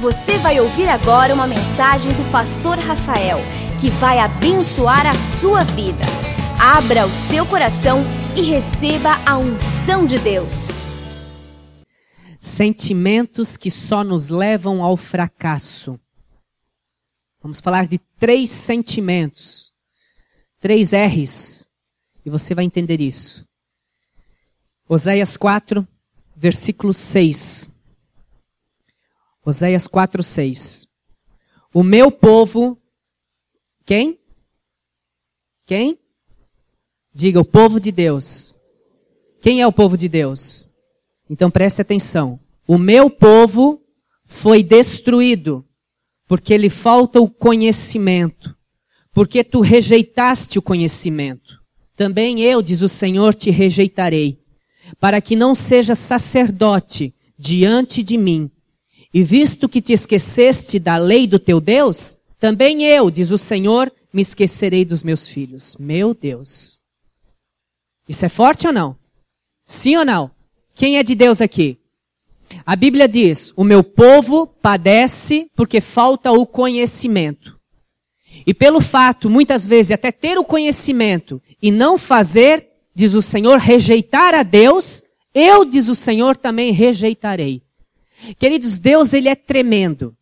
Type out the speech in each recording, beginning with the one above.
Você vai ouvir agora uma mensagem do pastor Rafael, que vai abençoar a sua vida. Abra o seu coração e receba a unção de Deus. Sentimentos que só nos levam ao fracasso. Vamos falar de três sentimentos. Três R's. E você vai entender isso. Oséias 4, versículo 6. Oséias 4, 6. O meu povo, quem? Quem? Diga, o povo de Deus. Quem é o povo de Deus? Então preste atenção. O meu povo foi destruído porque lhe falta o conhecimento, porque tu rejeitaste o conhecimento. Também eu, diz o Senhor, te rejeitarei, para que não seja sacerdote diante de mim, e visto que te esqueceste da lei do teu Deus, também eu, diz o Senhor, me esquecerei dos meus filhos. Meu Deus. Isso é forte ou não? Sim ou não? Quem é de Deus aqui? A Bíblia diz: o meu povo padece porque falta o conhecimento. E pelo fato, muitas vezes, até ter o conhecimento e não fazer, diz o Senhor, rejeitar a Deus, eu, diz o Senhor, também rejeitarei. Queridos, Deus ele é tremendo.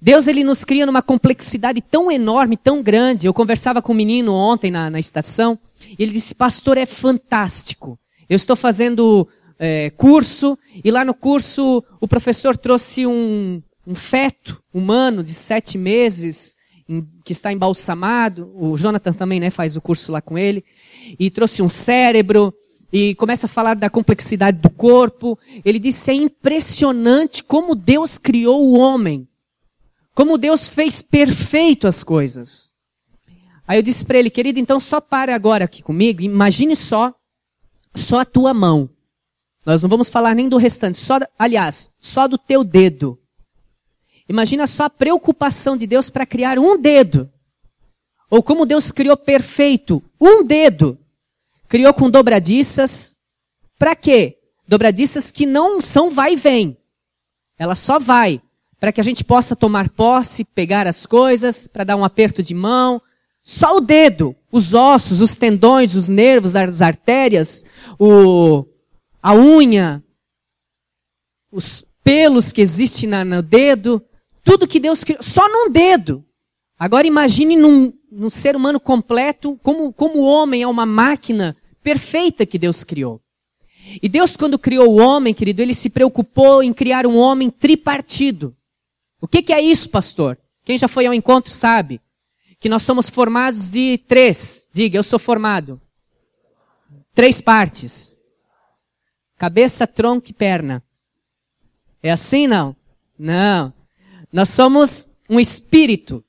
Deus ele nos cria numa complexidade tão enorme, tão grande. Eu conversava com um menino ontem na, na estação, e ele disse, pastor, é fantástico. Eu estou fazendo é, curso, e lá no curso o professor trouxe um, um feto humano de sete meses, em, que está embalsamado. O Jonathan também né, faz o curso lá com ele. E trouxe um cérebro, e começa a falar da complexidade do corpo. Ele disse: é impressionante como Deus criou o homem. Como Deus fez perfeito as coisas. Aí eu disse para ele, querido, então só para agora aqui comigo, imagine só, só a tua mão. Nós não vamos falar nem do restante, só, aliás, só do teu dedo. Imagina só a preocupação de Deus para criar um dedo. Ou como Deus criou perfeito um dedo criou com dobradiças. Para quê? Dobradiças que não são vai e vem. Ela só vai. Para que a gente possa tomar posse, pegar as coisas, para dar um aperto de mão. Só o dedo, os ossos, os tendões, os nervos, as artérias, o, a unha, os pelos que existem na, no dedo, tudo que Deus criou, só num dedo. Agora imagine num, num ser humano completo, como, como o homem é uma máquina perfeita que Deus criou. E Deus, quando criou o homem, querido, ele se preocupou em criar um homem tripartido. O que, que é isso, pastor? Quem já foi ao encontro sabe que nós somos formados de três. Diga, eu sou formado. Três partes: cabeça, tronco e perna. É assim, não? Não. Nós somos um espírito.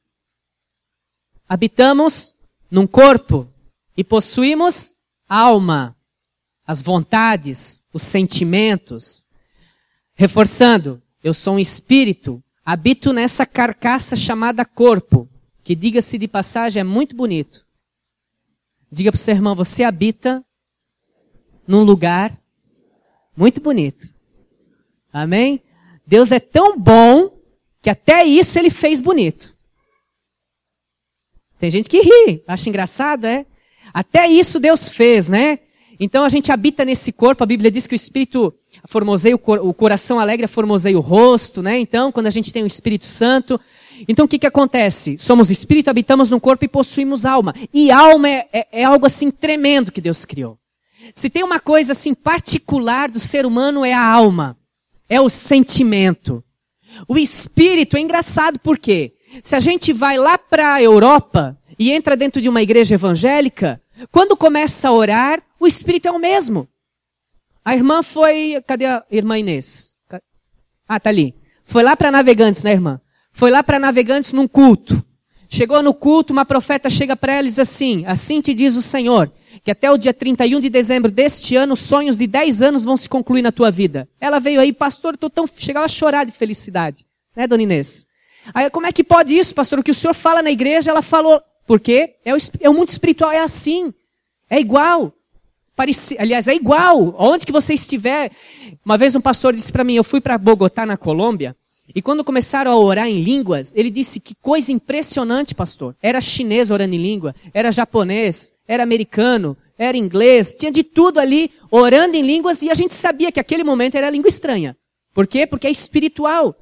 Habitamos num corpo e possuímos alma, as vontades, os sentimentos. Reforçando, eu sou um espírito, habito nessa carcaça chamada corpo, que diga-se de passagem é muito bonito. Diga para o seu irmão, você habita num lugar muito bonito. Amém? Deus é tão bom que até isso ele fez bonito. Tem gente que ri, acha engraçado, é? Até isso Deus fez, né? Então a gente habita nesse corpo, a Bíblia diz que o espírito formoseia o, cor, o coração alegre, formoseia o rosto, né? Então, quando a gente tem o Espírito Santo, então o que que acontece? Somos espírito, habitamos no corpo e possuímos alma. E alma é, é, é algo assim tremendo que Deus criou. Se tem uma coisa assim particular do ser humano é a alma, é o sentimento. O espírito é engraçado porque se a gente vai lá para a Europa e entra dentro de uma igreja evangélica, quando começa a orar, o espírito é o mesmo. A irmã foi, cadê a irmã Inês? Ah, tá ali. Foi lá para Navegantes, né, irmã? Foi lá para Navegantes num culto. Chegou no culto, uma profeta chega para ela e diz assim: Assim te diz o Senhor, que até o dia 31 de dezembro deste ano, sonhos de 10 anos vão se concluir na tua vida. Ela veio aí, pastor, tô tão. Chegava a chorar de felicidade. Né, dona Inês? Aí, como é que pode isso, pastor? O que o senhor fala na igreja, ela falou. Porque é o, é o mundo espiritual é assim. É igual. Pareci, aliás, é igual. Onde que você estiver. Uma vez um pastor disse para mim, eu fui para Bogotá, na Colômbia, E quando começaram a orar em línguas, ele disse que coisa impressionante, pastor. Era chinês orando em língua, era japonês, era americano, era inglês, tinha de tudo ali orando em línguas e a gente sabia que aquele momento era língua estranha. Por quê? Porque é espiritual.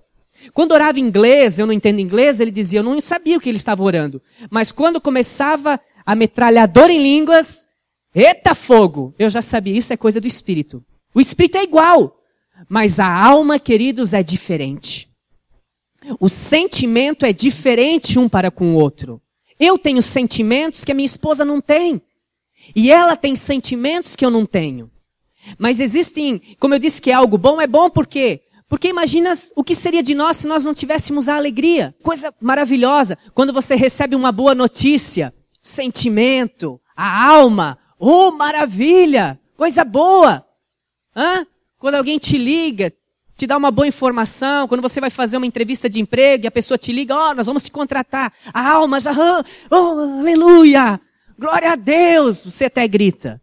Quando orava em inglês, eu não entendo inglês, ele dizia, eu não sabia o que ele estava orando. Mas quando começava a metralhadora em línguas, eita fogo, eu já sabia, isso é coisa do espírito. O espírito é igual, mas a alma, queridos, é diferente. O sentimento é diferente um para com o outro. Eu tenho sentimentos que a minha esposa não tem. E ela tem sentimentos que eu não tenho. Mas existem, como eu disse que é algo bom, é bom por quê? Porque imagina o que seria de nós se nós não tivéssemos a alegria. Coisa maravilhosa. Quando você recebe uma boa notícia, sentimento, a alma, oh maravilha, coisa boa. Hã? Quando alguém te liga, te dá uma boa informação, quando você vai fazer uma entrevista de emprego e a pessoa te liga, ó, oh, nós vamos te contratar. A alma já, oh, aleluia, glória a Deus, você até grita.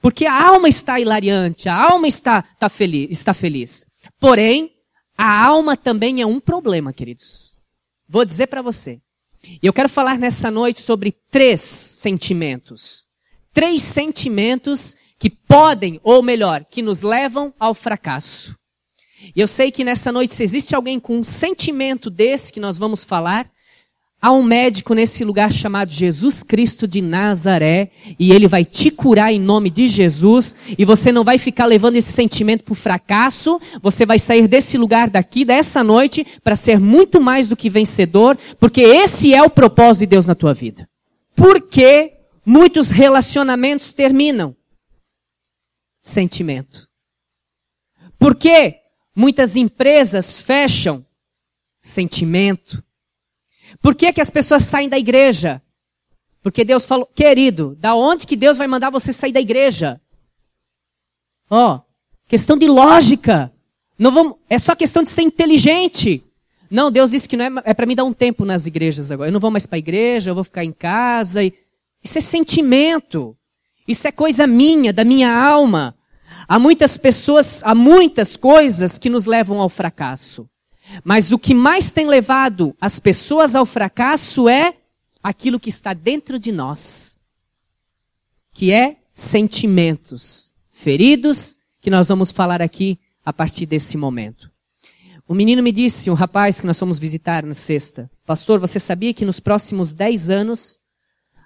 Porque a alma está hilariante, a alma está, está, feliz, está feliz. Porém, a alma também é um problema, queridos. Vou dizer para você. E eu quero falar nessa noite sobre três sentimentos. Três sentimentos que podem, ou melhor, que nos levam ao fracasso. E eu sei que nessa noite, se existe alguém com um sentimento desse que nós vamos falar, há um médico nesse lugar chamado Jesus Cristo de Nazaré, e ele vai te curar em nome de Jesus, e você não vai ficar levando esse sentimento para o fracasso, você vai sair desse lugar daqui, dessa noite, para ser muito mais do que vencedor, porque esse é o propósito de Deus na tua vida. Por que muitos relacionamentos terminam? Sentimento. Por que Muitas empresas fecham sentimento. Por que, que as pessoas saem da igreja? Porque Deus falou, querido, da onde que Deus vai mandar você sair da igreja? Ó, oh, questão de lógica. Não vamos, é só questão de ser inteligente. Não, Deus disse que não é, é para me dar um tempo nas igrejas agora. Eu não vou mais para a igreja, eu vou ficar em casa. E, isso é sentimento. Isso é coisa minha, da minha alma. Há muitas pessoas, há muitas coisas que nos levam ao fracasso. Mas o que mais tem levado as pessoas ao fracasso é aquilo que está dentro de nós. Que é sentimentos feridos, que nós vamos falar aqui a partir desse momento. O menino me disse, um rapaz que nós fomos visitar na sexta, pastor, você sabia que nos próximos dez anos,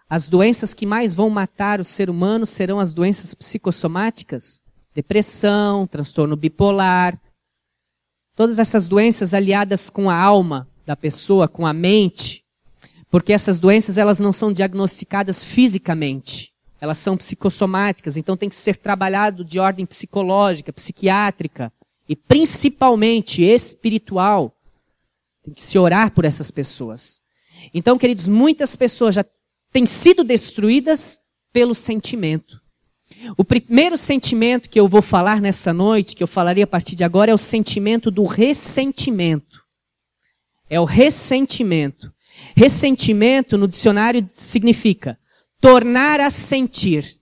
as doenças que mais vão matar o ser humano serão as doenças psicossomáticas? depressão, transtorno bipolar, todas essas doenças aliadas com a alma da pessoa, com a mente, porque essas doenças elas não são diagnosticadas fisicamente, elas são psicossomáticas, então tem que ser trabalhado de ordem psicológica, psiquiátrica e principalmente espiritual. Tem que se orar por essas pessoas. Então, queridos, muitas pessoas já têm sido destruídas pelo sentimento. O primeiro sentimento que eu vou falar nessa noite, que eu falaria a partir de agora, é o sentimento do ressentimento. É o ressentimento. Ressentimento no dicionário significa tornar a sentir.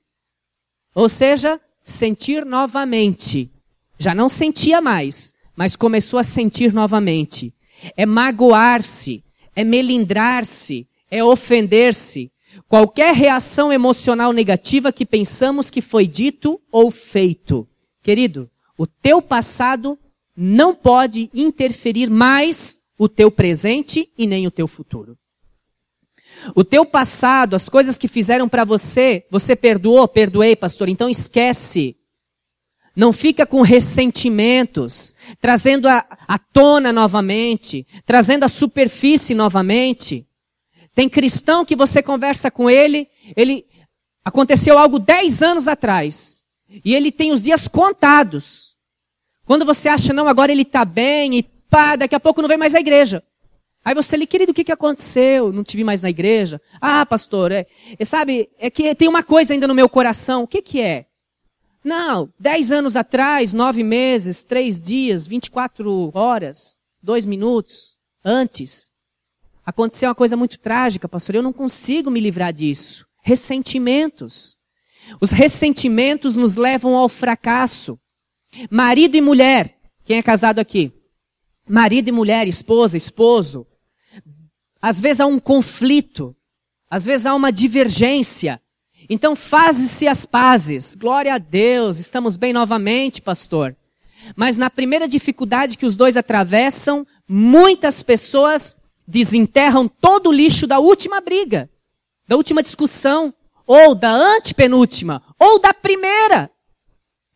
Ou seja, sentir novamente. Já não sentia mais, mas começou a sentir novamente. É magoar-se, é melindrar-se, é ofender-se, Qualquer reação emocional negativa que pensamos que foi dito ou feito. Querido, o teu passado não pode interferir mais o teu presente e nem o teu futuro. O teu passado, as coisas que fizeram para você, você perdoou, perdoei, pastor, então esquece. Não fica com ressentimentos, trazendo a tona novamente, trazendo a superfície novamente. Tem cristão que você conversa com ele, ele aconteceu algo dez anos atrás. E ele tem os dias contados. Quando você acha, não, agora ele está bem e pá, daqui a pouco não vem mais à igreja. Aí você lhe, querido, o que, que aconteceu? Não te vi mais na igreja? Ah, pastor, é, é, sabe, é que tem uma coisa ainda no meu coração. O que que é? Não, dez anos atrás, nove meses, três dias, vinte e quatro horas, dois minutos antes, Aconteceu uma coisa muito trágica, pastor. Eu não consigo me livrar disso. Ressentimentos. Os ressentimentos nos levam ao fracasso. Marido e mulher. Quem é casado aqui? marido e mulher, esposa, esposo. Às vezes há um conflito, às vezes há uma divergência. Então faze-se as pazes. Glória a Deus, estamos bem novamente, pastor. Mas na primeira dificuldade que os dois atravessam, muitas pessoas desenterram todo o lixo da última briga, da última discussão, ou da antepenúltima, ou da primeira.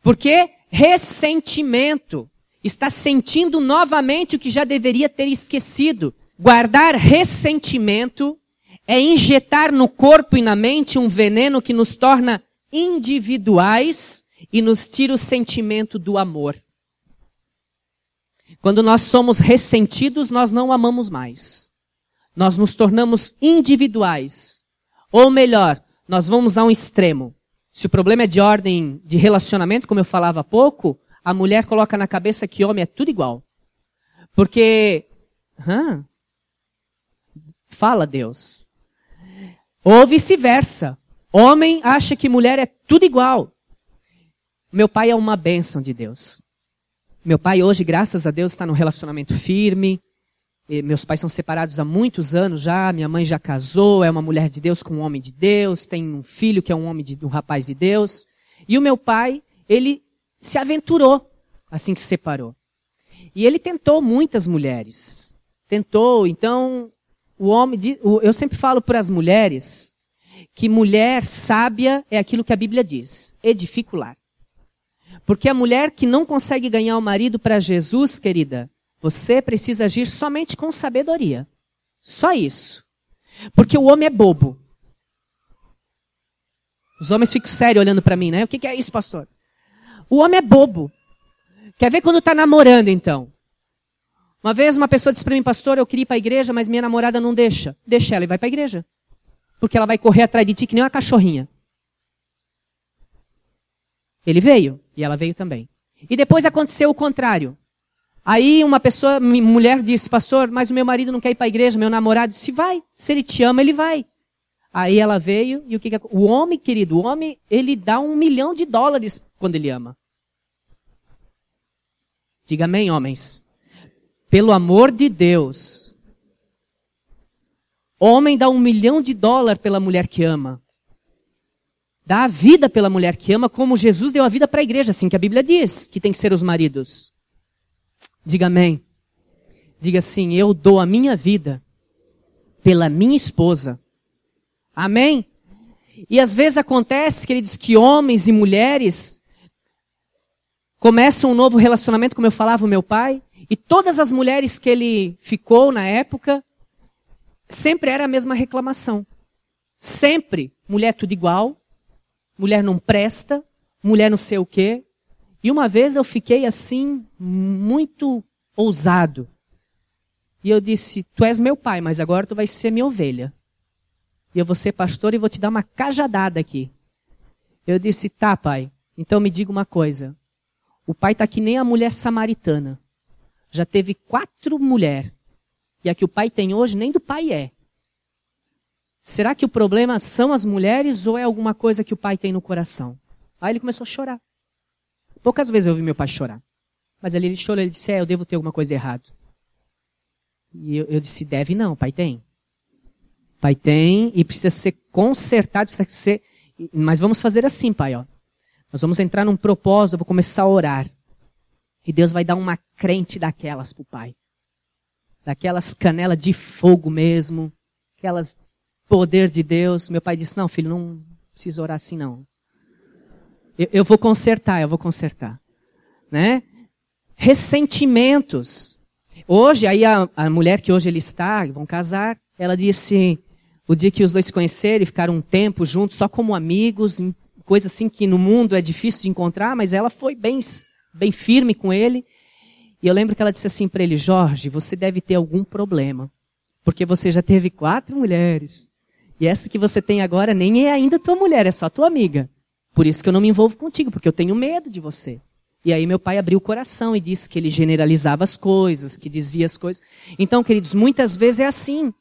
Porque ressentimento está sentindo novamente o que já deveria ter esquecido. Guardar ressentimento é injetar no corpo e na mente um veneno que nos torna individuais e nos tira o sentimento do amor. Quando nós somos ressentidos, nós não amamos mais. Nós nos tornamos individuais. Ou melhor, nós vamos a um extremo. Se o problema é de ordem de relacionamento, como eu falava há pouco, a mulher coloca na cabeça que homem é tudo igual. Porque, hã? fala Deus. Ou vice-versa. Homem acha que mulher é tudo igual. Meu pai é uma bênção de Deus. Meu pai hoje, graças a Deus, está num relacionamento firme. E meus pais são separados há muitos anos já. Minha mãe já casou, é uma mulher de Deus com um homem de Deus. Tem um filho que é um homem de um rapaz de Deus. E o meu pai, ele se aventurou assim que se separou. E ele tentou muitas mulheres. Tentou, então, o homem, eu sempre falo para as mulheres que mulher sábia é aquilo que a Bíblia diz, edificular. Porque a mulher que não consegue ganhar o marido para Jesus, querida, você precisa agir somente com sabedoria. Só isso. Porque o homem é bobo. Os homens ficam sérios olhando para mim, né? O que, que é isso, pastor? O homem é bobo. Quer ver quando está namorando, então? Uma vez uma pessoa disse para mim, pastor, eu queria ir para a igreja, mas minha namorada não deixa. Deixa ela e vai para a igreja. Porque ela vai correr atrás de ti que nem uma cachorrinha. Ele veio e ela veio também. E depois aconteceu o contrário. Aí uma pessoa, mulher disse, pastor, mas o meu marido não quer ir para a igreja, meu namorado disse, vai. Se ele te ama, ele vai. Aí ela veio e o que, que o homem, querido, o homem, ele dá um milhão de dólares quando ele ama. Diga amém, homens. Pelo amor de Deus. Homem dá um milhão de dólares pela mulher que ama dá a vida pela mulher que ama, como Jesus deu a vida para a igreja, assim que a Bíblia diz que tem que ser os maridos. Diga amém. Diga assim: eu dou a minha vida pela minha esposa. Amém? E às vezes acontece, queridos, que homens e mulheres começam um novo relacionamento, como eu falava o meu pai, e todas as mulheres que ele ficou na época, sempre era a mesma reclamação. Sempre, mulher tudo igual, mulher não presta, mulher não sei o quê. E uma vez eu fiquei assim, muito ousado. E eu disse: Tu és meu pai, mas agora tu vais ser minha ovelha. E eu vou ser pastor e vou te dar uma cajadada aqui. Eu disse: Tá, pai. Então me diga uma coisa. O pai está que nem a mulher samaritana. Já teve quatro mulheres. E a que o pai tem hoje nem do pai é. Será que o problema são as mulheres ou é alguma coisa que o pai tem no coração? Aí ele começou a chorar. Poucas vezes eu ouvi meu pai chorar. Mas ali ele chorou, ele disse, é, eu devo ter alguma coisa errada. E eu, eu disse, deve não, pai tem. Pai tem e precisa ser consertado, precisa ser... Mas vamos fazer assim, pai, ó. Nós vamos entrar num propósito, eu vou começar a orar. E Deus vai dar uma crente daquelas pro pai. Daquelas canelas de fogo mesmo. Aquelas poder de Deus. Meu pai disse: Não, filho, não precisa orar assim, não. Eu, eu vou consertar, eu vou consertar. Né? Ressentimentos. Hoje, aí a, a mulher que hoje ele está, vão casar, ela disse, o dia que os dois se conheceram e ficaram um tempo juntos, só como amigos, coisa assim que no mundo é difícil de encontrar, mas ela foi bem, bem firme com ele. E eu lembro que ela disse assim para ele, Jorge, você deve ter algum problema, porque você já teve quatro mulheres. E essa que você tem agora nem é ainda tua mulher, é só tua amiga. Por isso que eu não me envolvo contigo, porque eu tenho medo de você. E aí meu pai abriu o coração e disse que ele generalizava as coisas, que dizia as coisas. Então, queridos, muitas vezes é assim.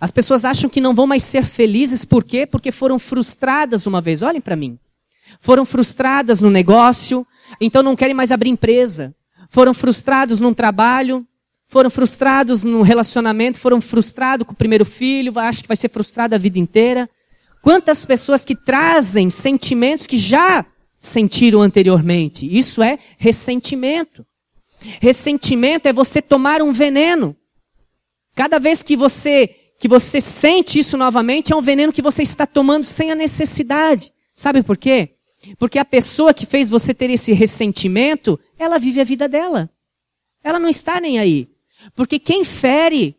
As pessoas acham que não vão mais ser felizes, por quê? Porque foram frustradas uma vez. Olhem para mim. Foram frustradas no negócio, então não querem mais abrir empresa. Foram frustrados num trabalho, foram frustrados no relacionamento, foram frustrados com o primeiro filho, acham que vai ser frustrado a vida inteira. Quantas pessoas que trazem sentimentos que já sentiram anteriormente? Isso é ressentimento. Ressentimento é você tomar um veneno. Cada vez que você que você sente isso novamente, é um veneno que você está tomando sem a necessidade. Sabe por quê? Porque a pessoa que fez você ter esse ressentimento, ela vive a vida dela. Ela não está nem aí. Porque quem fere,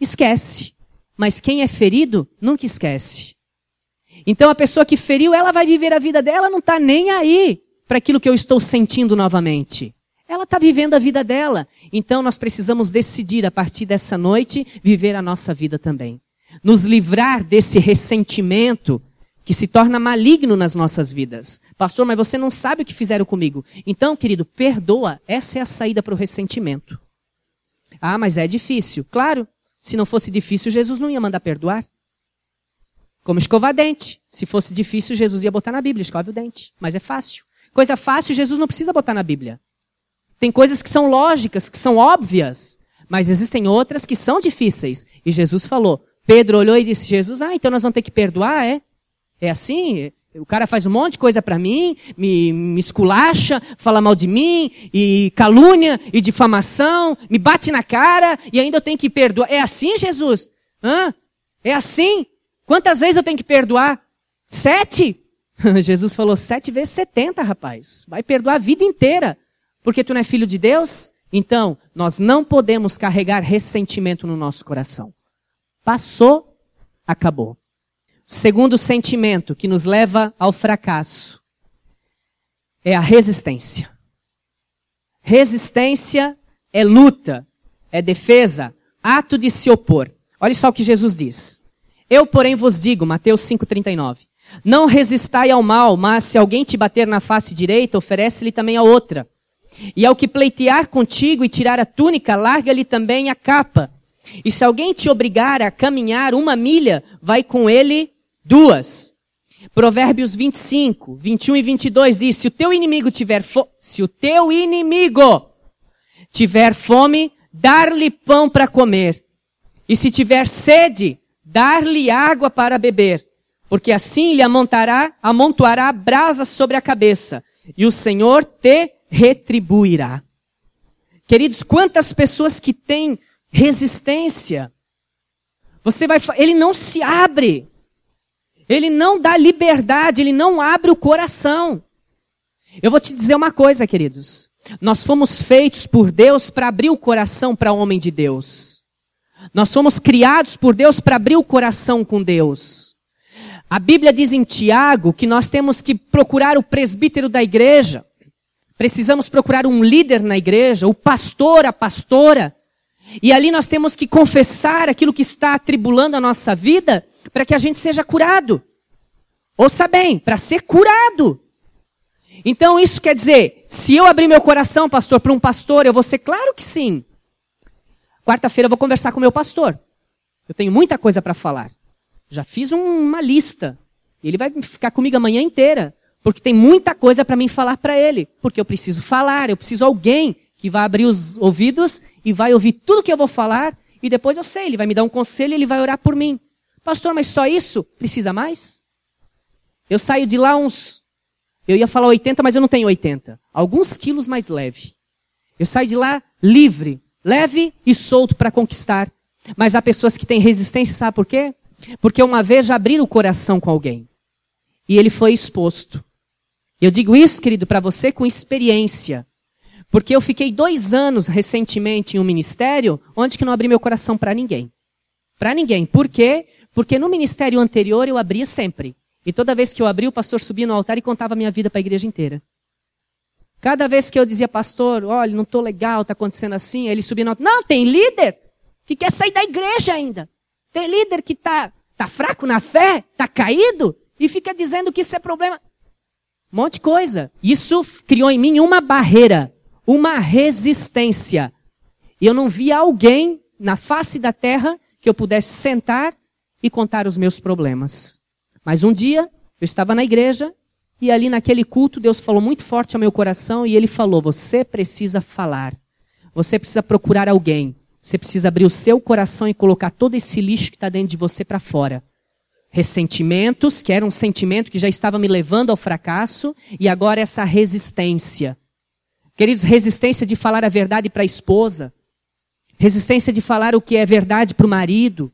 esquece. Mas quem é ferido, nunca esquece. Então a pessoa que feriu, ela vai viver a vida dela, não está nem aí para aquilo que eu estou sentindo novamente. Ela está vivendo a vida dela. Então nós precisamos decidir, a partir dessa noite, viver a nossa vida também. Nos livrar desse ressentimento que se torna maligno nas nossas vidas. Pastor, mas você não sabe o que fizeram comigo. Então, querido, perdoa. Essa é a saída para o ressentimento. Ah, mas é difícil. Claro, se não fosse difícil, Jesus não ia mandar perdoar. Como escovar dente. Se fosse difícil, Jesus ia botar na Bíblia, escove o dente. Mas é fácil. Coisa fácil, Jesus não precisa botar na Bíblia. Tem coisas que são lógicas, que são óbvias. Mas existem outras que são difíceis. E Jesus falou. Pedro olhou e disse, Jesus, ah, então nós vamos ter que perdoar, é? É assim? O cara faz um monte de coisa para mim, me, me esculacha, fala mal de mim, e calúnia, e difamação, me bate na cara, e ainda eu tenho que perdoar. É assim, Jesus? Hã? É assim? Quantas vezes eu tenho que perdoar? Sete? Jesus falou sete vezes setenta, rapaz. Vai perdoar a vida inteira. Porque tu não é filho de Deus? Então, nós não podemos carregar ressentimento no nosso coração. Passou, acabou. Segundo sentimento que nos leva ao fracasso é a resistência. Resistência é luta, é defesa, ato de se opor. Olha só o que Jesus diz. Eu, porém, vos digo, Mateus 5,39. Não resistai ao mal, mas se alguém te bater na face direita, oferece-lhe também a outra. E ao que pleitear contigo e tirar a túnica, larga-lhe também a capa. E se alguém te obrigar a caminhar uma milha, vai com ele Duas. Provérbios 25, 21 e 22 diz: Se o teu inimigo tiver se o teu inimigo tiver fome, dar-lhe pão para comer. E se tiver sede, dar-lhe água para beber. Porque assim lhe amontará, amontoará brasas sobre a cabeça. E o Senhor te retribuirá. Queridos, quantas pessoas que têm resistência. Você vai, ele não se abre. Ele não dá liberdade, ele não abre o coração. Eu vou te dizer uma coisa, queridos. Nós fomos feitos por Deus para abrir o coração para o homem de Deus. Nós fomos criados por Deus para abrir o coração com Deus. A Bíblia diz em Tiago que nós temos que procurar o presbítero da igreja. Precisamos procurar um líder na igreja, o pastor, a pastora. E ali nós temos que confessar aquilo que está atribulando a nossa vida para que a gente seja curado. Ouça bem, para ser curado. Então isso quer dizer, se eu abrir meu coração, pastor, para um pastor, eu vou ser claro que sim. Quarta-feira eu vou conversar com meu pastor. Eu tenho muita coisa para falar. Já fiz um, uma lista. Ele vai ficar comigo a manhã inteira, porque tem muita coisa para mim falar para ele, porque eu preciso falar, eu preciso alguém que vai abrir os ouvidos e vai ouvir tudo que eu vou falar e depois eu sei, ele vai me dar um conselho ele vai orar por mim. Pastor, mas só isso? Precisa mais? Eu saio de lá uns, eu ia falar 80, mas eu não tenho 80. Alguns quilos mais leve. Eu saio de lá livre, leve e solto para conquistar. Mas há pessoas que têm resistência, sabe por quê? Porque uma vez já abriram o coração com alguém. E ele foi exposto. Eu digo isso, querido, para você com experiência. Porque eu fiquei dois anos recentemente em um ministério onde que não abri meu coração para ninguém. Para ninguém. Por quê? Porque no ministério anterior eu abria sempre. E toda vez que eu abria, o pastor subia no altar e contava a minha vida para a igreja inteira. Cada vez que eu dizia, pastor, olha, não estou legal, está acontecendo assim, ele subia no altar. Não, tem líder que quer sair da igreja ainda. Tem líder que está tá fraco na fé, está caído, e fica dizendo que isso é problema. Um monte de coisa. Isso criou em mim uma barreira uma resistência. E eu não via alguém na face da terra que eu pudesse sentar e contar os meus problemas. Mas um dia, eu estava na igreja e ali naquele culto Deus falou muito forte ao meu coração e ele falou: Você precisa falar. Você precisa procurar alguém. Você precisa abrir o seu coração e colocar todo esse lixo que está dentro de você para fora. Ressentimentos, que era um sentimento que já estava me levando ao fracasso, e agora essa resistência. Queridos, resistência de falar a verdade para a esposa. Resistência de falar o que é verdade para o marido.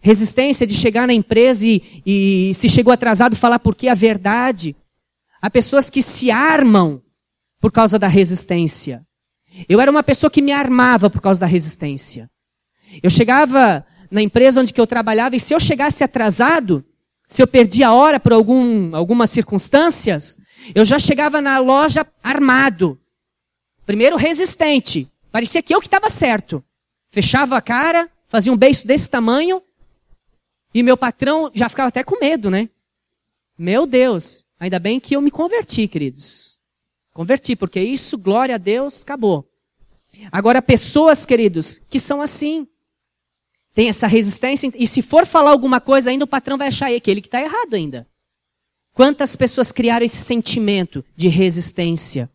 Resistência de chegar na empresa e, e se chegou atrasado falar porque a verdade. Há pessoas que se armam por causa da resistência. Eu era uma pessoa que me armava por causa da resistência. Eu chegava na empresa onde que eu trabalhava e se eu chegasse atrasado, se eu perdia a hora por algum, algumas circunstâncias, eu já chegava na loja armado. Primeiro resistente. Parecia que eu que estava certo. Fechava a cara, fazia um beijo desse tamanho, e meu patrão já ficava até com medo, né? Meu Deus, ainda bem que eu me converti, queridos. Converti, porque isso, glória a Deus, acabou. Agora, pessoas, queridos, que são assim. Tem essa resistência, e se for falar alguma coisa ainda, o patrão vai achar que ele que está errado ainda. Quantas pessoas criaram esse sentimento de resistência?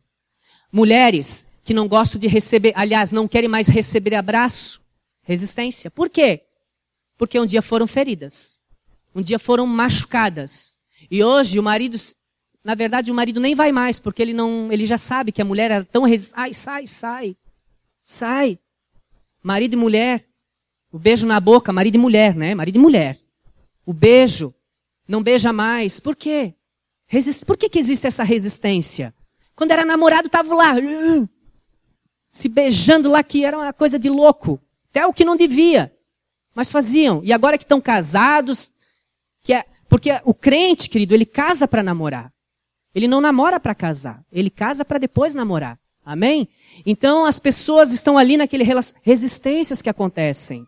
Mulheres que não gostam de receber, aliás, não querem mais receber abraço. Resistência. Por quê? Porque um dia foram feridas. Um dia foram machucadas. E hoje o marido, na verdade, o marido nem vai mais, porque ele não, ele já sabe que a mulher era tão resistente. Ai, sai, sai. Sai. Marido e mulher. O beijo na boca, marido e mulher, né? Marido e mulher. O beijo. Não beija mais. Por quê? Resist... Por que, que existe essa resistência? Quando era namorado, tava lá, se beijando lá, que era uma coisa de louco. Até o que não devia. Mas faziam. E agora que estão casados, que é, porque o crente, querido, ele casa para namorar. Ele não namora para casar. Ele casa para depois namorar. Amém? Então as pessoas estão ali naquele resistências que acontecem.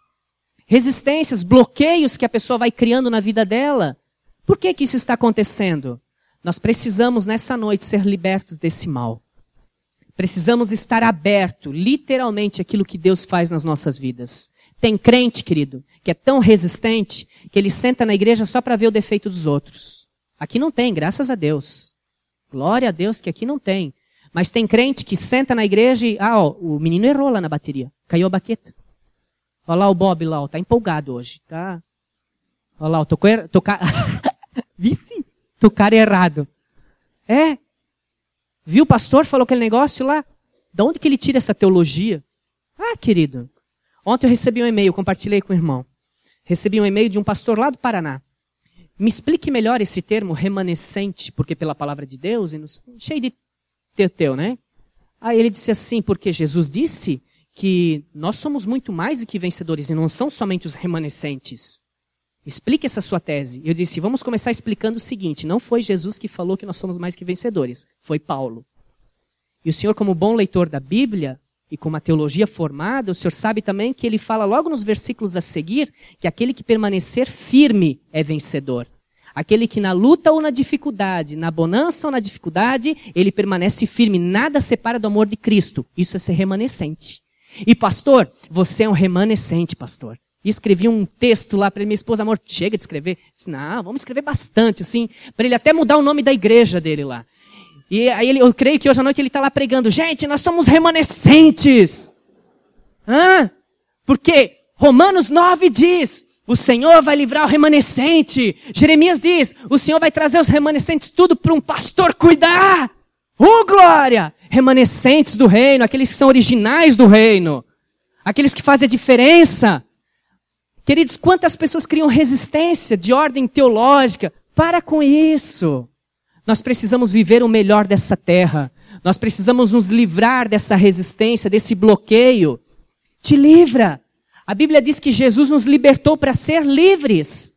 Resistências, bloqueios que a pessoa vai criando na vida dela. Por que que isso está acontecendo? Nós precisamos nessa noite ser libertos desse mal. Precisamos estar aberto, literalmente, aquilo que Deus faz nas nossas vidas. Tem crente, querido, que é tão resistente que ele senta na igreja só para ver o defeito dos outros. Aqui não tem, graças a Deus. Glória a Deus que aqui não tem. Mas tem crente que senta na igreja e, ah, ó, o menino errou lá na bateria. Caiu a baqueta. Olha lá o Bob lá, ó, tá empolgado hoje, tá? Olha lá, tocou, vice, tocar errado. É. Viu o pastor, falou aquele negócio lá? De onde que ele tira essa teologia? Ah, querido. Ontem eu recebi um e-mail, compartilhei com o irmão. Recebi um e-mail de um pastor lá do Paraná. Me explique melhor esse termo remanescente, porque pela palavra de Deus, e nos... cheio de teu, né? Aí ele disse assim, porque Jesus disse que nós somos muito mais do que vencedores e não são somente os remanescentes. Explique essa sua tese. Eu disse, vamos começar explicando o seguinte: não foi Jesus que falou que nós somos mais que vencedores, foi Paulo. E o senhor, como bom leitor da Bíblia e com uma teologia formada, o senhor sabe também que ele fala logo nos versículos a seguir que aquele que permanecer firme é vencedor. Aquele que na luta ou na dificuldade, na bonança ou na dificuldade, ele permanece firme. Nada separa do amor de Cristo. Isso é ser remanescente. E pastor, você é um remanescente, pastor. E escrevi um texto lá para minha esposa, amor, chega de escrever. Disse, não, vamos escrever bastante, assim, para ele até mudar o nome da igreja dele lá. E aí ele, eu creio que hoje à noite ele está lá pregando, gente, nós somos remanescentes. Hã? Porque Romanos 9 diz, o Senhor vai livrar o remanescente. Jeremias diz: o Senhor vai trazer os remanescentes tudo para um pastor cuidar. Oh, glória! Remanescentes do reino, aqueles que são originais do reino, aqueles que fazem a diferença. Queridos, quantas pessoas criam resistência de ordem teológica? Para com isso. Nós precisamos viver o melhor dessa terra. Nós precisamos nos livrar dessa resistência, desse bloqueio. Te livra. A Bíblia diz que Jesus nos libertou para ser livres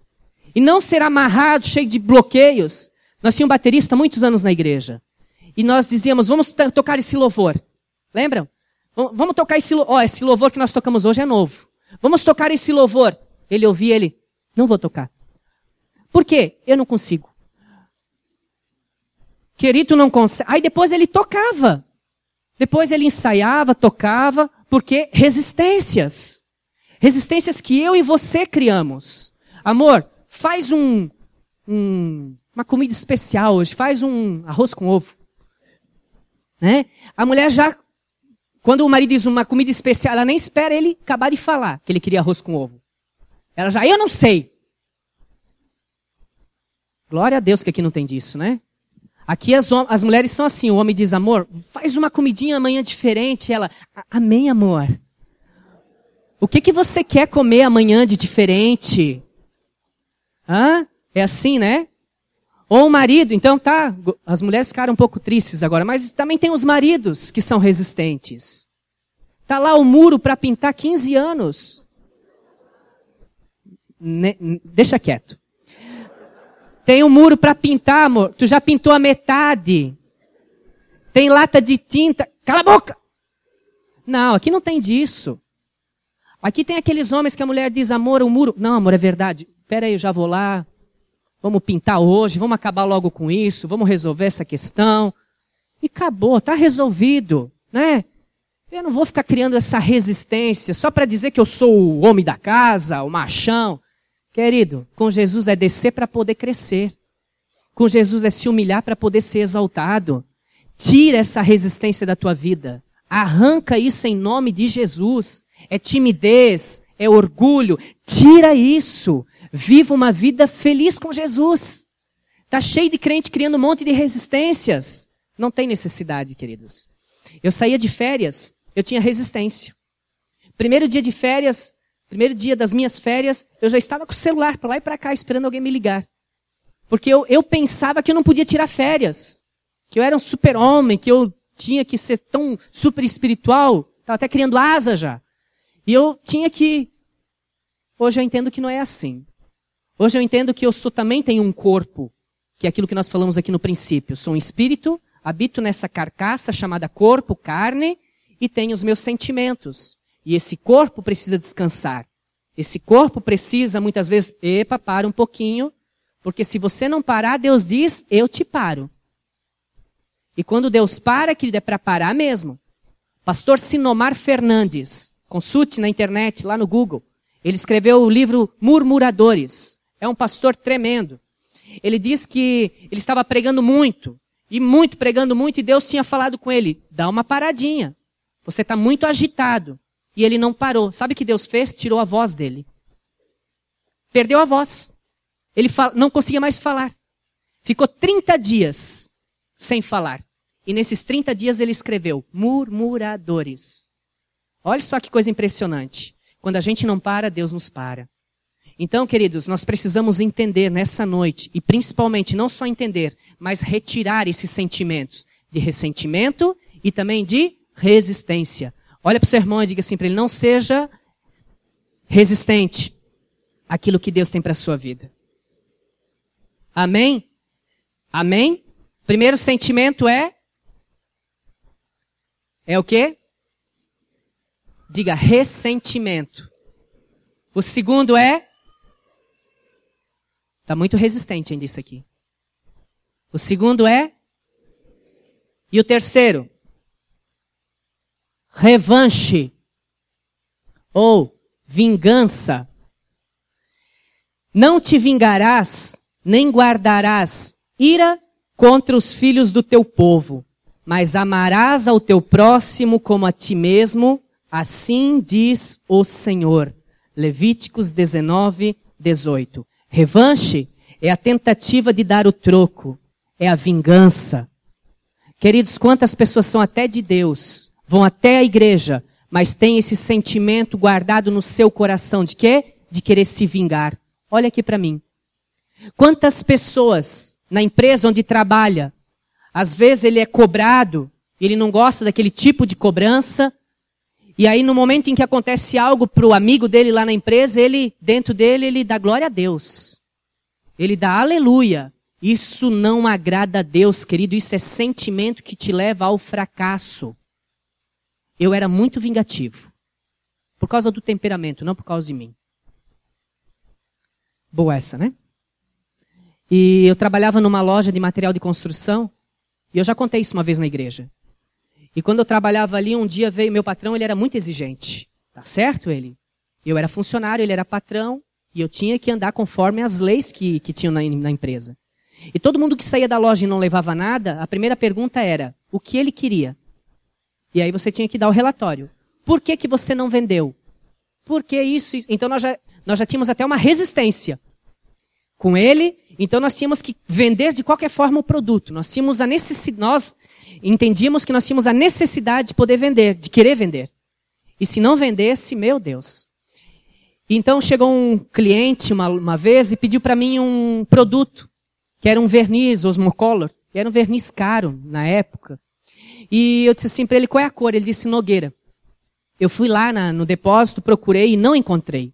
e não ser amarrado, cheio de bloqueios. Nós tínhamos um baterista muitos anos na igreja. E nós dizíamos, vamos tocar esse louvor. Lembram? Vamos tocar esse. Oh, esse louvor que nós tocamos hoje é novo. Vamos tocar esse louvor. Ele ouvia ele, não vou tocar. Por quê? Eu não consigo. Querido, não consegue. Aí depois ele tocava. Depois ele ensaiava, tocava, porque resistências. Resistências que eu e você criamos. Amor, faz um, um, uma comida especial hoje, faz um arroz com ovo. Né? A mulher já quando o marido diz uma comida especial, ela nem espera ele acabar de falar que ele queria arroz com ovo. Ela já, eu não sei. Glória a Deus que aqui não tem disso, né? Aqui as, as mulheres são assim, o homem diz, amor, faz uma comidinha amanhã diferente. Ela, amém, amor. O que, que você quer comer amanhã de diferente? Hã? É assim, né? Ou o marido, então tá, as mulheres ficaram um pouco tristes agora, mas também tem os maridos que são resistentes. Tá lá o muro para pintar 15 anos. Ne, deixa quieto. Tem um muro para pintar, amor. Tu já pintou a metade. Tem lata de tinta. Cala a boca! Não, aqui não tem disso. Aqui tem aqueles homens que a mulher diz, amor, o muro. Não, amor, é verdade. Pera aí, eu já vou lá. Vamos pintar hoje, vamos acabar logo com isso, vamos resolver essa questão. E acabou, tá resolvido, né? Eu não vou ficar criando essa resistência só para dizer que eu sou o homem da casa, o machão. Querido, com Jesus é descer para poder crescer. Com Jesus é se humilhar para poder ser exaltado. Tira essa resistência da tua vida. Arranca isso em nome de Jesus. É timidez, é orgulho. Tira isso. Viva uma vida feliz com Jesus. Tá cheio de crente criando um monte de resistências. Não tem necessidade, queridos. Eu saía de férias, eu tinha resistência. Primeiro dia de férias, primeiro dia das minhas férias, eu já estava com o celular para lá e para cá esperando alguém me ligar. Porque eu, eu pensava que eu não podia tirar férias. Que eu era um super-homem, que eu tinha que ser tão super espiritual. Estava até criando asa já. E eu tinha que. Hoje eu entendo que não é assim. Hoje eu entendo que eu sou, também tenho um corpo, que é aquilo que nós falamos aqui no princípio. Sou um espírito, habito nessa carcaça chamada corpo, carne, e tenho os meus sentimentos. E esse corpo precisa descansar. Esse corpo precisa, muitas vezes, epa, para um pouquinho, porque se você não parar, Deus diz, eu te paro. E quando Deus para, querido, é para parar mesmo. Pastor Sinomar Fernandes, consulte na internet, lá no Google. Ele escreveu o livro Murmuradores. É um pastor tremendo. Ele diz que ele estava pregando muito, e muito, pregando muito, e Deus tinha falado com ele, dá uma paradinha. Você está muito agitado. E ele não parou. Sabe o que Deus fez? Tirou a voz dele. Perdeu a voz. Ele não conseguia mais falar. Ficou 30 dias sem falar. E nesses 30 dias ele escreveu murmuradores. Olha só que coisa impressionante. Quando a gente não para, Deus nos para. Então, queridos, nós precisamos entender nessa noite, e principalmente não só entender, mas retirar esses sentimentos de ressentimento e também de resistência. Olha para o seu irmão e diga assim para ele: não seja resistente àquilo que Deus tem para a sua vida. Amém? Amém? Primeiro sentimento é. É o quê? Diga ressentimento. O segundo é. Está muito resistente ainda isso aqui. O segundo é. E o terceiro? revanche ou vingança. Não te vingarás, nem guardarás ira contra os filhos do teu povo, mas amarás ao teu próximo como a ti mesmo, assim diz o Senhor. Levíticos 19, 18. Revanche é a tentativa de dar o troco, é a vingança. Queridos, quantas pessoas são até de Deus, vão até a igreja, mas têm esse sentimento guardado no seu coração de quê? De querer se vingar. Olha aqui para mim. Quantas pessoas na empresa onde trabalha, às vezes ele é cobrado, ele não gosta daquele tipo de cobrança, e aí no momento em que acontece algo para o amigo dele lá na empresa, ele, dentro dele, ele dá glória a Deus. Ele dá aleluia. Isso não agrada a Deus, querido. Isso é sentimento que te leva ao fracasso eu era muito vingativo. Por causa do temperamento, não por causa de mim. Boa essa, né? E eu trabalhava numa loja de material de construção, e eu já contei isso uma vez na igreja. E quando eu trabalhava ali, um dia veio meu patrão, ele era muito exigente. Tá certo ele? Eu era funcionário, ele era patrão, e eu tinha que andar conforme as leis que, que tinham na, na empresa. E todo mundo que saía da loja e não levava nada, a primeira pergunta era, o que ele queria? E aí você tinha que dar o relatório. Por que, que você não vendeu? Por que isso? Então nós já, nós já tínhamos até uma resistência com ele, então nós tínhamos que vender de qualquer forma o produto. Nós tínhamos a necessidade, nós entendíamos que nós tínhamos a necessidade de poder vender, de querer vender. E se não vendesse, meu Deus. Então chegou um cliente uma, uma vez e pediu para mim um produto, que era um verniz Osmocolor. Era um verniz caro na época. E eu disse assim para ele, qual é a cor? Ele disse Nogueira. Eu fui lá na, no depósito, procurei e não encontrei.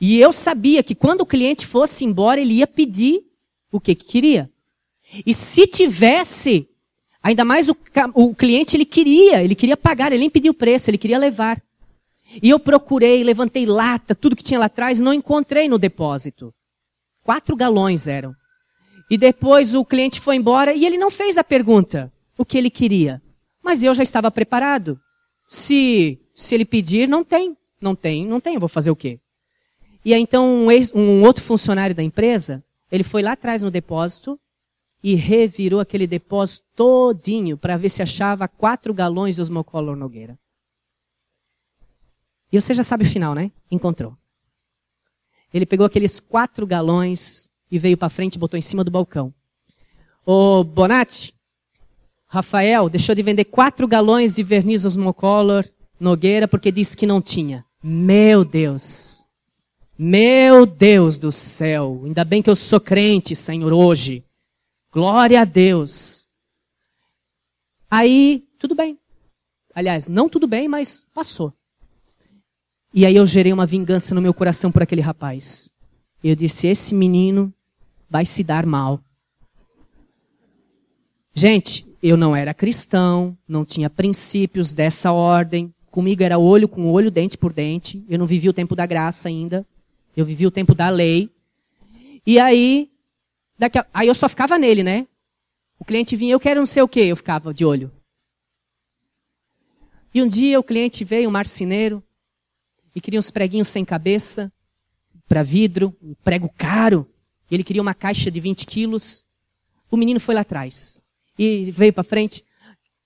E eu sabia que quando o cliente fosse embora, ele ia pedir o que, que queria. E se tivesse, ainda mais o, o cliente ele queria, ele queria pagar, ele nem pediu o preço, ele queria levar. E eu procurei, levantei lata, tudo que tinha lá atrás, não encontrei no depósito. Quatro galões eram. E depois o cliente foi embora e ele não fez a pergunta o que ele queria. Mas eu já estava preparado. Se, se ele pedir, não tem. Não tem, não tem, eu vou fazer o quê? E aí então um, ex, um outro funcionário da empresa, ele foi lá atrás no depósito e revirou aquele depósito todinho para ver se achava quatro galões de Osmocolor Nogueira. E você já sabe o final, né? Encontrou. Ele pegou aqueles quatro galões e veio para frente e botou em cima do balcão. O Bonatti, Rafael, deixou de vender quatro galões de verniz Osmocolor Nogueira porque disse que não tinha. Meu Deus. Meu Deus do céu. Ainda bem que eu sou crente, Senhor, hoje. Glória a Deus. Aí, tudo bem. Aliás, não tudo bem, mas passou. E aí eu gerei uma vingança no meu coração por aquele rapaz. Eu disse: esse menino vai se dar mal. Gente, eu não era cristão, não tinha princípios dessa ordem. Comigo era olho com olho, dente por dente. Eu não vivi o tempo da graça ainda. Eu vivi o tempo da lei. E aí, a... aí eu só ficava nele, né? O cliente vinha, eu quero não sei o que, eu ficava de olho. E um dia o cliente veio, um marceneiro, e queria uns preguinhos sem cabeça, para vidro, um prego caro. Ele queria uma caixa de 20 quilos. O menino foi lá atrás e veio para frente.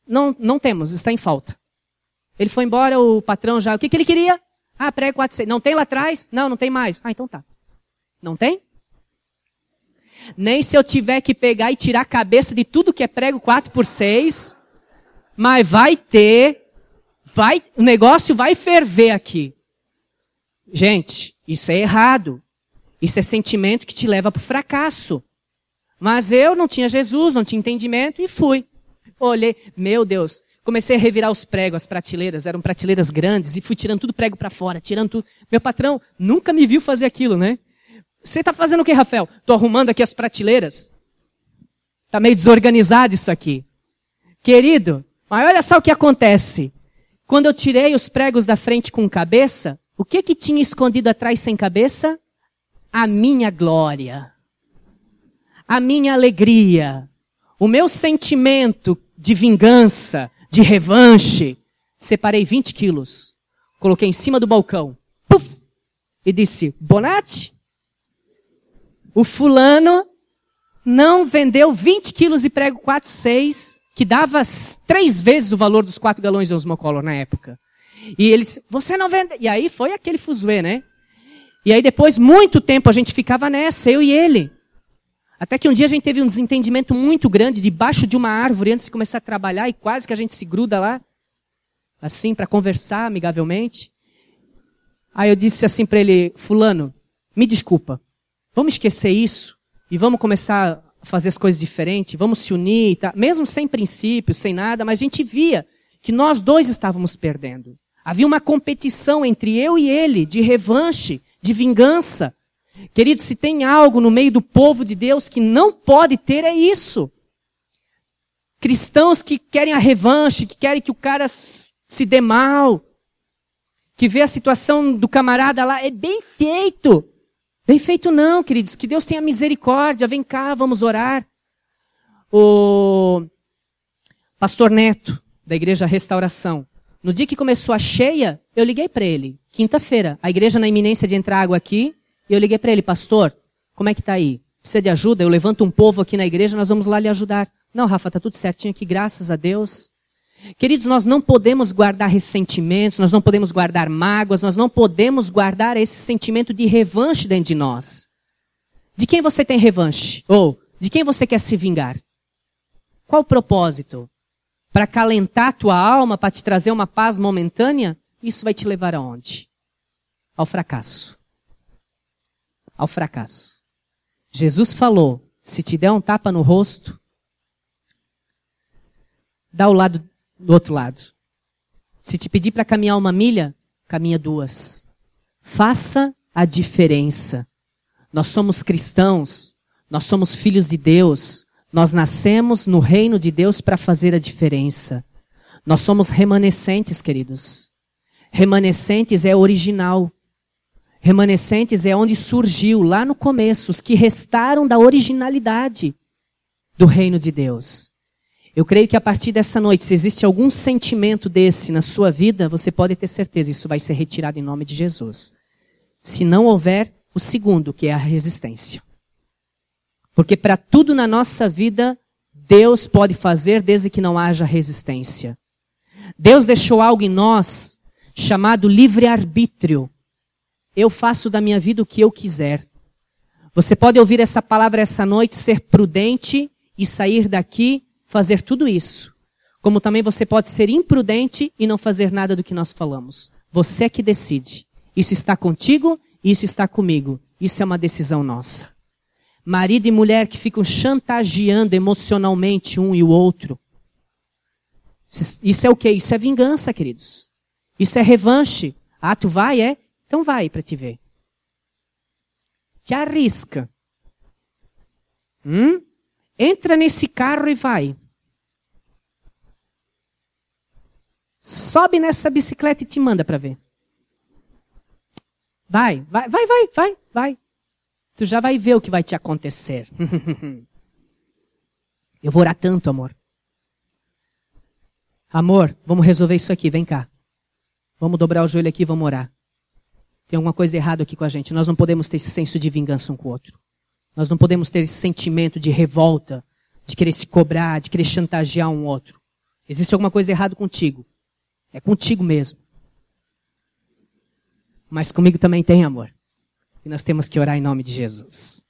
Não, não temos, está em falta. Ele foi embora, o patrão já. O que, que ele queria? Ah, prego 4, 6. Não tem lá atrás? Não, não tem mais. Ah, então tá. Não tem? Nem se eu tiver que pegar e tirar a cabeça de tudo que é prego 4 por 6. Mas vai ter. Vai, o negócio vai ferver aqui. Gente, isso é errado. Isso é sentimento que te leva para o fracasso. Mas eu não tinha Jesus, não tinha entendimento e fui. Olhei, meu Deus, comecei a revirar os pregos, as prateleiras, eram prateleiras grandes e fui tirando tudo prego para fora, tirando tudo. Meu patrão nunca me viu fazer aquilo, né? Você está fazendo o que, Rafael? Tô arrumando aqui as prateleiras. Tá meio desorganizado isso aqui. Querido, mas olha só o que acontece. Quando eu tirei os pregos da frente com cabeça, o que que tinha escondido atrás sem cabeça? A minha glória. A minha alegria. O meu sentimento de vingança, de revanche. Separei 20 quilos. Coloquei em cima do balcão. Puf! E disse, Bonatti, o fulano não vendeu 20 quilos de prego 4, 6, que dava três vezes o valor dos 4 galões de osmocolor na época. E eles, você não vende. E aí foi aquele fuzuê, né? E aí depois, muito tempo, a gente ficava nessa, eu e ele. Até que um dia a gente teve um desentendimento muito grande debaixo de uma árvore antes de começar a trabalhar e quase que a gente se gruda lá, assim, para conversar amigavelmente. Aí eu disse assim para ele, fulano, me desculpa, vamos esquecer isso e vamos começar a fazer as coisas diferentes, vamos se unir, tá? mesmo sem princípios, sem nada, mas a gente via que nós dois estávamos perdendo. Havia uma competição entre eu e ele, de revanche, de vingança. Querido, se tem algo no meio do povo de Deus que não pode ter, é isso. Cristãos que querem a revanche, que querem que o cara se dê mal, que vê a situação do camarada lá, é bem feito. Bem feito não, queridos, que Deus tenha misericórdia, vem cá, vamos orar. O pastor Neto, da Igreja Restauração, no dia que começou a cheia, eu liguei para ele. Quinta-feira, a igreja na iminência de entrar água aqui, e eu liguei para ele, pastor, como é que tá aí? Precisa de ajuda? Eu levanto um povo aqui na igreja, nós vamos lá lhe ajudar. Não, Rafa, tá tudo certinho aqui, graças a Deus. Queridos, nós não podemos guardar ressentimentos, nós não podemos guardar mágoas, nós não podemos guardar esse sentimento de revanche dentro de nós. De quem você tem revanche? Ou de quem você quer se vingar? Qual o propósito? Para acalentar tua alma, para te trazer uma paz momentânea? Isso vai te levar aonde? Ao fracasso. Ao fracasso. Jesus falou: se te der um tapa no rosto, dá o lado do outro lado. Se te pedir para caminhar uma milha, caminha duas. Faça a diferença. Nós somos cristãos, nós somos filhos de Deus, nós nascemos no reino de Deus para fazer a diferença. Nós somos remanescentes, queridos. Remanescentes é original. Remanescentes é onde surgiu, lá no começo, os que restaram da originalidade do reino de Deus. Eu creio que a partir dessa noite, se existe algum sentimento desse na sua vida, você pode ter certeza, isso vai ser retirado em nome de Jesus. Se não houver o segundo, que é a resistência. Porque para tudo na nossa vida, Deus pode fazer desde que não haja resistência. Deus deixou algo em nós chamado livre-arbítrio. Eu faço da minha vida o que eu quiser. Você pode ouvir essa palavra essa noite, ser prudente e sair daqui fazer tudo isso. Como também você pode ser imprudente e não fazer nada do que nós falamos. Você é que decide. Isso está contigo, isso está comigo. Isso é uma decisão nossa. Marido e mulher que ficam chantageando emocionalmente um e o outro. Isso é o que? Isso é vingança, queridos. Isso é revanche. Ah, tu vai, é? Então vai para te ver. Te arrisca. Hum? Entra nesse carro e vai. Sobe nessa bicicleta e te manda para ver. Vai, vai, vai, vai, vai, vai. Tu já vai ver o que vai te acontecer. Eu vou orar tanto, amor. Amor, vamos resolver isso aqui, vem cá. Vamos dobrar o joelho aqui e vamos orar. Tem alguma coisa errada aqui com a gente. Nós não podemos ter esse senso de vingança um com o outro. Nós não podemos ter esse sentimento de revolta, de querer se cobrar, de querer chantagear um outro. Existe alguma coisa errada contigo. É contigo mesmo. Mas comigo também tem amor. E nós temos que orar em nome de Jesus.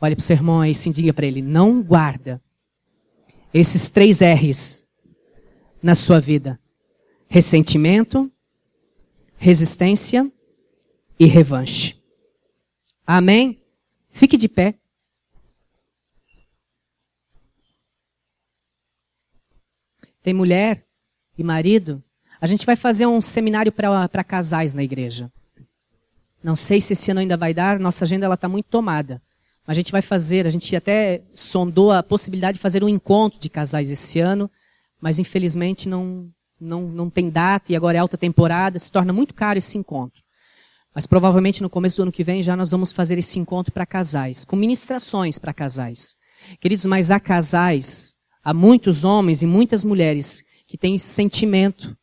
Olha para o seu irmão aí e diga para ele: não guarda esses três R's na sua vida: ressentimento, resistência e revanche. Amém? Fique de pé. Tem mulher e marido. A gente vai fazer um seminário para casais na igreja. Não sei se esse ano ainda vai dar, nossa agenda está muito tomada. Mas a gente vai fazer, a gente até sondou a possibilidade de fazer um encontro de casais esse ano, mas infelizmente não, não, não tem data e agora é alta temporada, se torna muito caro esse encontro. Mas provavelmente no começo do ano que vem já nós vamos fazer esse encontro para casais, com ministrações para casais. Queridos, mas há casais, há muitos homens e muitas mulheres que têm esse sentimento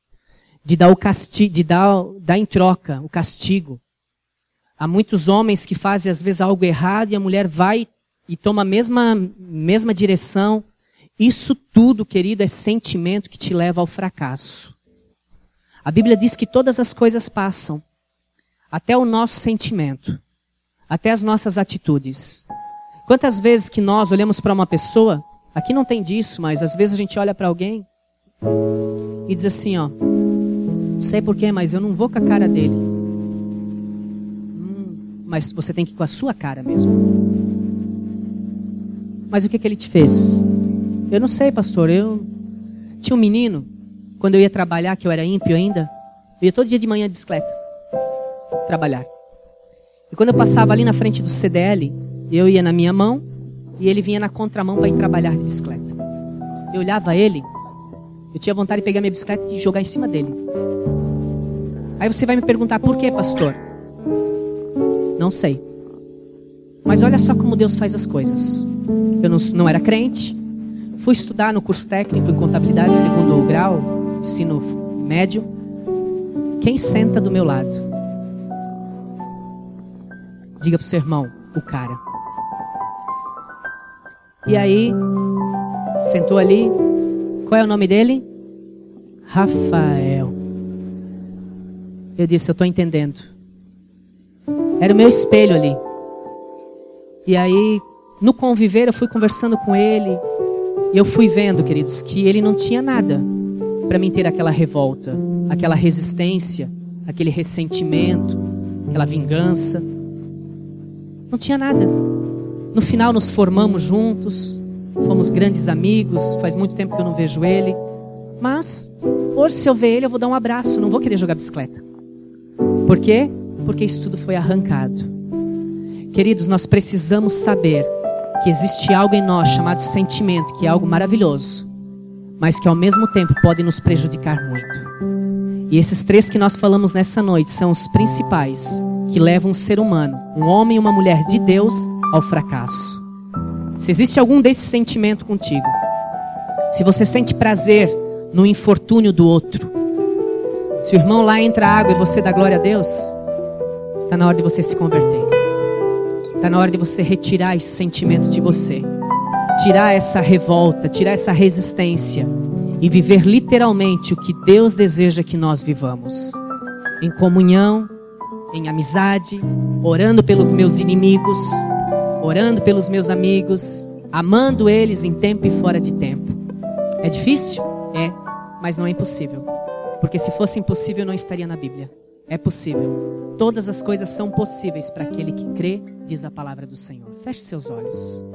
de dar o castigo, de dar, dar em troca o castigo. Há muitos homens que fazem às vezes algo errado e a mulher vai e toma a mesma, mesma direção. Isso tudo, querido, é sentimento que te leva ao fracasso. A Bíblia diz que todas as coisas passam, até o nosso sentimento, até as nossas atitudes. Quantas vezes que nós olhamos para uma pessoa, aqui não tem disso, mas às vezes a gente olha para alguém e diz assim, ó, não sei porquê, mas eu não vou com a cara dele. Hum, mas você tem que ir com a sua cara mesmo. Mas o que, que ele te fez? Eu não sei, pastor. Eu tinha um menino, quando eu ia trabalhar, que eu era ímpio ainda, eu ia todo dia de manhã de bicicleta trabalhar. E quando eu passava ali na frente do CDL, eu ia na minha mão e ele vinha na contramão para ir trabalhar de bicicleta. Eu olhava ele, eu tinha vontade de pegar minha bicicleta e jogar em cima dele. Aí você vai me perguntar, por que, pastor? Não sei. Mas olha só como Deus faz as coisas. Eu não, não era crente, fui estudar no curso técnico em contabilidade, segundo grau, ensino médio. Quem senta do meu lado? Diga pro seu irmão, o cara. E aí, sentou ali. Qual é o nome dele? Rafael. Eu disse, eu estou entendendo. Era o meu espelho ali. E aí, no conviver, eu fui conversando com ele. E eu fui vendo, queridos, que ele não tinha nada para mim ter aquela revolta, aquela resistência, aquele ressentimento, aquela vingança. Não tinha nada. No final nos formamos juntos, fomos grandes amigos, faz muito tempo que eu não vejo ele. Mas hoje se eu ver ele, eu vou dar um abraço, não vou querer jogar bicicleta. Por quê? Porque isso tudo foi arrancado. Queridos, nós precisamos saber que existe algo em nós chamado sentimento, que é algo maravilhoso, mas que ao mesmo tempo pode nos prejudicar muito. E esses três que nós falamos nessa noite são os principais que levam um ser humano, um homem e uma mulher de Deus, ao fracasso. Se existe algum desse sentimento contigo, se você sente prazer no infortúnio do outro, se o irmão lá entra água e você dá glória a Deus, está na hora de você se converter. Está na hora de você retirar esse sentimento de você. Tirar essa revolta, tirar essa resistência e viver literalmente o que Deus deseja que nós vivamos. Em comunhão, em amizade, orando pelos meus inimigos, orando pelos meus amigos, amando eles em tempo e fora de tempo. É difícil? É, mas não é impossível. Porque se fosse impossível, não estaria na Bíblia. É possível. Todas as coisas são possíveis para aquele que crê, diz a palavra do Senhor. Feche seus olhos.